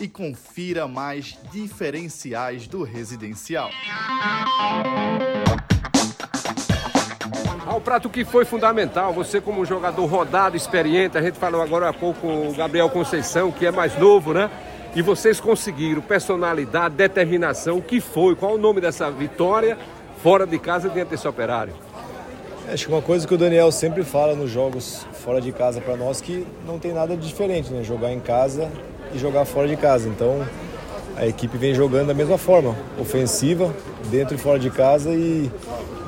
e confira mais diferenciais do residencial. Ao prato que foi fundamental, você como jogador rodado, experiente, a gente falou agora há pouco com o Gabriel Conceição, que é mais novo, né? E vocês conseguiram personalidade, determinação, o que foi? Qual o nome dessa vitória fora de casa diante desse operário? Acho que uma coisa que o Daniel sempre fala nos jogos fora de casa para nós que não tem nada de diferente, né? Jogar em casa e jogar fora de casa. Então a equipe vem jogando da mesma forma, ofensiva, dentro e fora de casa e,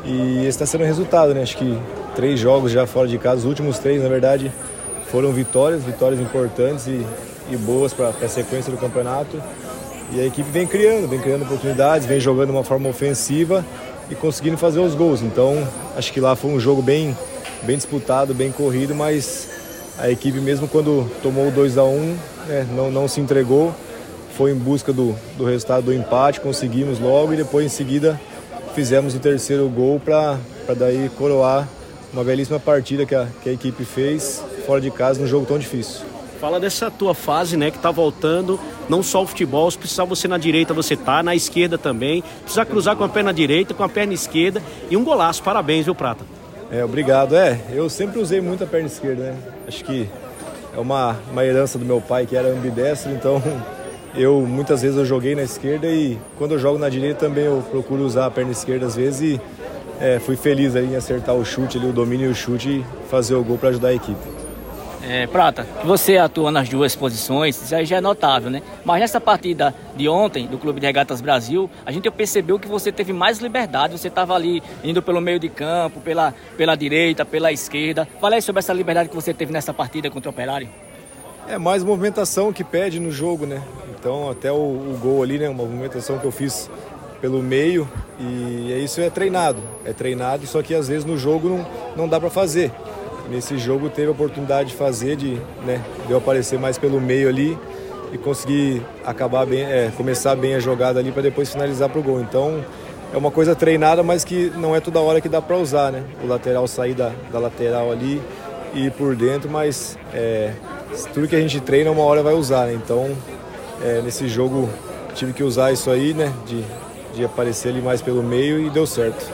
e esse está sendo o resultado, né? Acho que três jogos já fora de casa, os últimos três, na verdade, foram vitórias, vitórias importantes e, e boas para a sequência do campeonato. E a equipe vem criando, vem criando oportunidades, vem jogando de uma forma ofensiva e conseguindo fazer os gols. Então, acho que lá foi um jogo bem, bem disputado, bem corrido, mas a equipe mesmo quando tomou o 2 a 1 né, não, não se entregou, foi em busca do, do resultado do empate, conseguimos logo e depois em seguida fizemos o terceiro gol para daí coroar uma belíssima partida que a, que a equipe fez fora de casa num jogo tão difícil. Fala dessa tua fase, né, que tá voltando, não só o futebol, se precisar você na direita, você tá, na esquerda também. Precisa cruzar com a perna direita, com a perna esquerda e um golaço. Parabéns, viu, Prata? É, obrigado. É, eu sempre usei muito a perna esquerda, né? Acho que é uma, uma herança do meu pai que era ambidestro, então eu muitas vezes eu joguei na esquerda e quando eu jogo na direita também eu procuro usar a perna esquerda às vezes e é, fui feliz aí em acertar o chute ali, o domínio e o chute e fazer o gol para ajudar a equipe. É, Prata, você atua nas duas posições, isso aí já é notável, né? Mas nessa partida de ontem, do Clube de Regatas Brasil, a gente percebeu que você teve mais liberdade, você estava ali indo pelo meio de campo, pela, pela direita, pela esquerda. Fala aí sobre essa liberdade que você teve nessa partida contra o Operário. É mais movimentação que pede no jogo, né? Então até o, o gol ali, né? Uma movimentação que eu fiz pelo meio e é isso é treinado, é treinado, só que às vezes no jogo não, não dá para fazer nesse jogo teve a oportunidade de fazer, de, né, de eu aparecer mais pelo meio ali e conseguir acabar bem, é, começar bem a jogada ali para depois finalizar para o gol. Então é uma coisa treinada, mas que não é toda hora que dá para usar, né? O lateral sair da, da lateral ali e ir por dentro, mas é, tudo que a gente treina uma hora vai usar, né? Então é, nesse jogo tive que usar isso aí, né? De, de aparecer ali mais pelo meio e deu certo.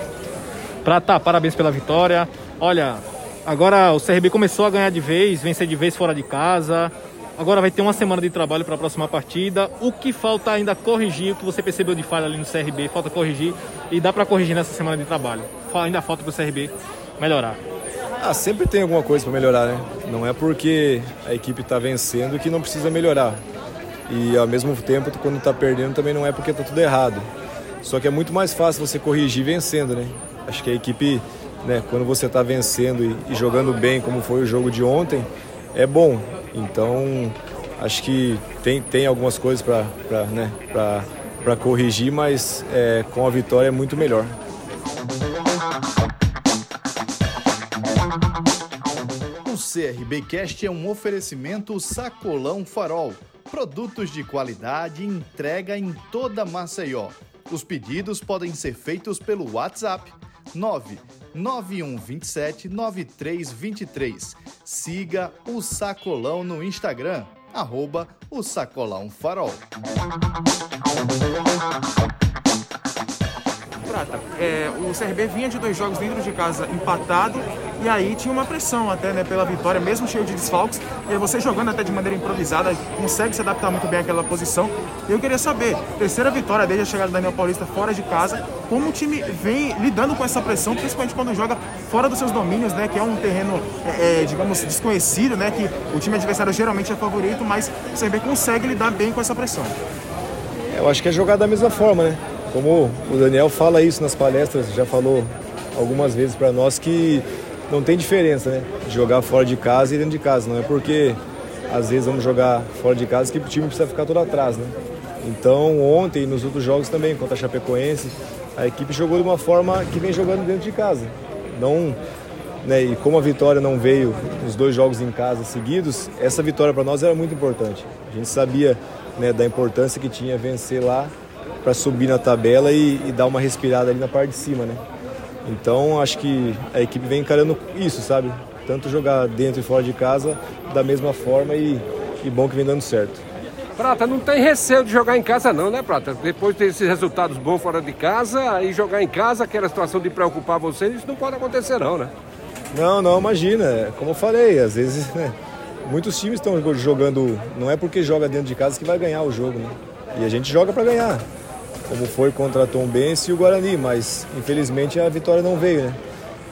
Prata, parabéns pela vitória. Olha, Agora o CRB começou a ganhar de vez, vencer de vez fora de casa. Agora vai ter uma semana de trabalho para a próxima partida. O que falta ainda corrigir, o que você percebeu de falha ali no CRB, falta corrigir e dá para corrigir nessa semana de trabalho. Ainda falta para o CRB melhorar. Ah, sempre tem alguma coisa para melhorar, né? Não é porque a equipe está vencendo que não precisa melhorar. E ao mesmo tempo, quando está perdendo, também não é porque está tudo errado. Só que é muito mais fácil você corrigir vencendo, né? Acho que a equipe né, quando você está vencendo e, e, jogando bem, como foi o jogo de ontem, é bom. Então, acho que tem, tem algumas coisas para né, corrigir, mas é, com a vitória é muito melhor. O CRBcast é um oferecimento Sacolão Farol. Produtos de qualidade entrega em toda Maceió. Os pedidos podem ser feitos pelo WhatsApp 99127 9323. Siga o Sacolão no Instagram, arroba o Sacolão Farol. Prata, é, o CRB vinha de dois jogos dentro de casa empatado e aí tinha uma pressão até né, pela vitória, mesmo cheio de desfalques. E você jogando até de maneira improvisada, consegue se adaptar muito bem àquela posição. E eu queria saber, terceira vitória desde a chegada do Daniel Paulista fora de casa, como o time vem lidando com essa pressão, principalmente quando joga fora dos seus domínios, né, que é um terreno, é, é, digamos, desconhecido, né, que o time adversário geralmente é favorito, mas o CRB consegue lidar bem com essa pressão. Eu acho que é jogar da mesma forma, né? Como o Daniel fala isso nas palestras, já falou algumas vezes para nós que não tem diferença, né? Jogar fora de casa e dentro de casa. Não é porque às vezes vamos jogar fora de casa que o time precisa ficar todo atrás, né? Então ontem, nos outros jogos também, contra a Chapecoense, a equipe jogou de uma forma que vem jogando dentro de casa. Não, né, e como a vitória não veio nos dois jogos em casa seguidos, essa vitória para nós era muito importante. A gente sabia né, da importância que tinha vencer lá para subir na tabela e, e, dar uma respirada ali na parte de cima, né? Então acho que a equipe vem encarando isso, sabe? Tanto jogar dentro e fora de casa da mesma forma e, e bom que vem dando certo. Prata, não tem receio de jogar em casa não, né, Prata? Depois de ter esses resultados bons fora de casa, aí jogar em casa, aquela situação de preocupar vocês, isso não pode acontecer não, né? Não, não, imagina. É como eu falei, às vezes, né, muitos times estão jogando, não é porque joga dentro de casa que vai ganhar o jogo, né? E a gente joga para ganhar, como foi contra a Tom Benz e o Guarani, mas infelizmente a vitória não veio, né?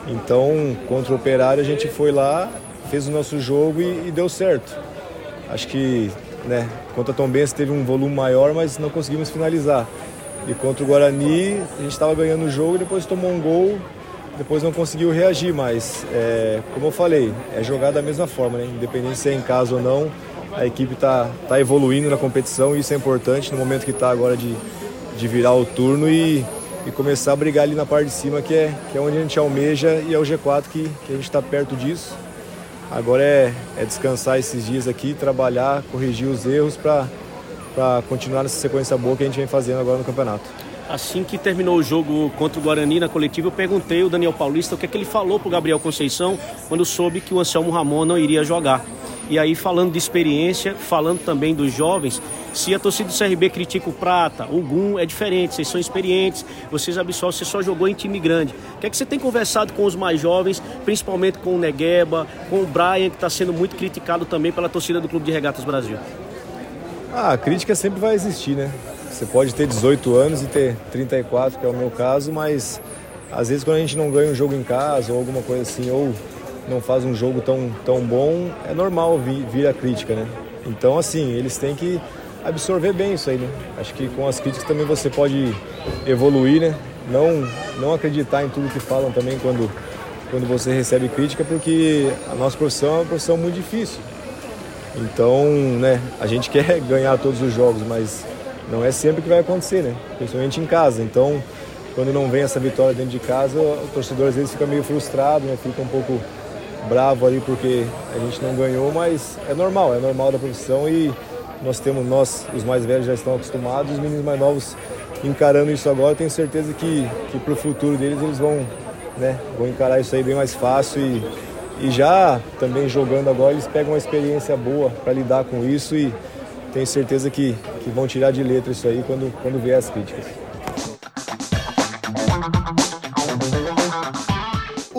Então, contra o Operário, a gente foi lá, fez o nosso jogo e, e deu certo. Acho que né, contra a Tom Benz teve um volume maior, mas não conseguimos finalizar. E contra o Guarani, a gente estava ganhando o jogo e depois tomou um gol, depois não conseguiu reagir, mas é, como eu falei, é jogar da mesma forma, né? independente se é em casa ou não, a equipe está tá evoluindo na competição e isso é importante no momento que está agora de, de virar o turno e, e começar a brigar ali na parte de cima, que é, que é onde a gente almeja e é o G4 que, que a gente está perto disso. Agora é, é, descansar esses dias aqui, trabalhar, corrigir os erros para continuar nessa sequência boa que a gente vem fazendo agora no campeonato. Assim que terminou o jogo contra o Guarani na coletiva, eu perguntei ao Daniel Paulista o que, é que ele falou para o Gabriel Conceição quando soube que o Anselmo Ramon não iria jogar. E aí, falando de experiência, falando também dos jovens, se a torcida do CRB critica o Prata, o Gum é diferente, vocês são experientes, vocês absorvem, você só jogou em time grande. O que é que você tem conversado com os mais jovens, principalmente com o Negueba, com o Brian, que está sendo muito criticado também pela torcida do Clube de Regatas Brasil? Ah, a crítica sempre vai existir, né? Você pode ter 18 anos e ter 34, que é o meu caso, mas às vezes quando a gente não ganha um jogo em casa ou alguma coisa assim, ou não faz um jogo tão, tão bom, é normal vir, vir a crítica, né? Então, assim, eles têm que absorver bem isso aí, né? Acho que com as críticas também você pode evoluir, né? Não, não acreditar em tudo que falam também quando, quando você recebe crítica, porque a nossa profissão é uma profissão muito difícil. Então, né, a gente quer ganhar todos os jogos, mas não é sempre que vai acontecer, né? Principalmente em casa. Então, quando não vem essa vitória dentro de casa, o torcedor às vezes fica meio frustrado, né? Fica um pouco bravo ali porque a gente não ganhou, mas é normal, é normal da profissão e nós temos, nós, os mais velhos já estão acostumados, os meninos mais novos encarando isso agora, tenho certeza que, que para o futuro deles eles vão, né, vão encarar isso aí bem mais fácil e, e já também jogando agora eles pegam uma experiência boa para lidar com isso e tenho certeza que, que vão tirar de letra isso aí quando, quando vier as críticas.